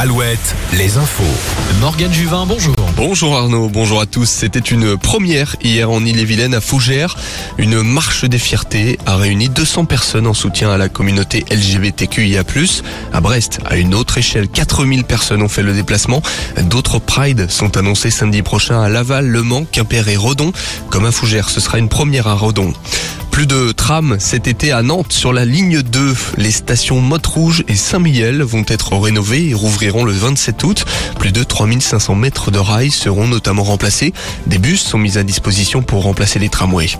Alouette, les infos. Morgane Juvin, bonjour. Bonjour Arnaud, bonjour à tous. C'était une première hier en Ille-et-Vilaine à Fougères. Une marche des fiertés a réuni 200 personnes en soutien à la communauté LGBTQIA+. À Brest, à une autre échelle, 4000 personnes ont fait le déplacement. D'autres prides sont annoncés samedi prochain à Laval, Le Mans, Quimper et Redon. Comme à Fougères, ce sera une première à Redon. Plus de trams cet été à Nantes sur la ligne 2. Les stations Motte Rouge et Saint-Mihiel vont être rénovées et rouvriront le 27 août. Plus de 3500 mètres de rails seront notamment remplacés. Des bus sont mis à disposition pour remplacer les tramways.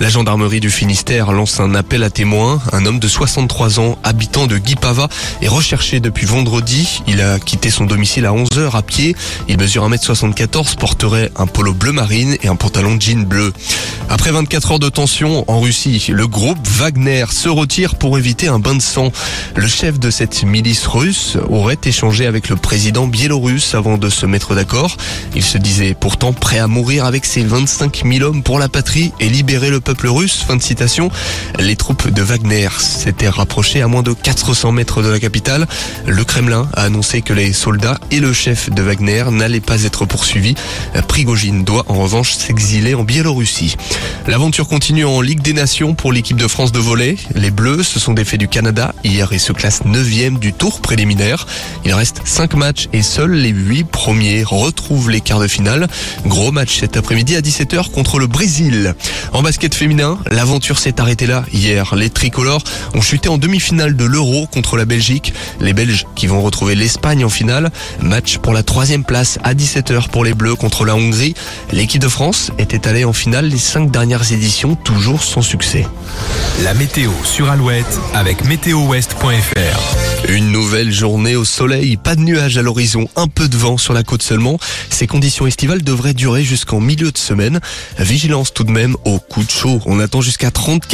La gendarmerie du Finistère lance un appel à témoins. Un homme de 63 ans, habitant de Guipava, est recherché depuis vendredi. Il a quitté son domicile à 11h à pied. Il mesure 1m74, porterait un polo bleu marine et un pantalon jean bleu. Après 24 heures de tension en Le groupe Wagner se retire pour éviter un bain de sang. Le chef de cette milice russe aurait échangé avec le président biélorusse avant de se mettre d'accord. Il se disait pourtant prêt à mourir avec ses 25 000 hommes pour la patrie et libérer le peuple russe. Fin de citation. Les troupes de Wagner s'étaient rapprochées à moins de 400 mètres de la capitale. Le Kremlin a annoncé que les soldats et le chef de Wagner n'allaient pas être poursuivis. Prigogine doit en revanche s'exiler en Biélorussie. L'aventure continue en Ligue des Nations pour l'équipe de France de volley. Les Bleus se sont défaits du Canada hier et se classent 9e du tour préliminaire. Il reste 5 matchs et seuls les 8 premiers retrouvent les quarts de finale. Gros match cet après-midi à 17h contre le Brésil. En basket féminin, l'aventure s'est arrêtée là hier. Les tricolores ont chuté en demi-finale de l'Euro contre la Belgique. Les Belges qui vont retrouver l'Espagne en finale. Match pour la troisième place à 17h pour les Bleus contre la Hongrie. L'équipe de France était allée en finale les 5 dernières éditions, toujours sans succès. La météo sur Alouette avec météowest.fr. Une nouvelle journée au soleil, pas de nuages à l'horizon, un peu de vent sur la côte seulement. Ces conditions estivales devraient durer jusqu'en milieu de semaine. Vigilance tout de même au coup de chaud. On attend jusqu'à 34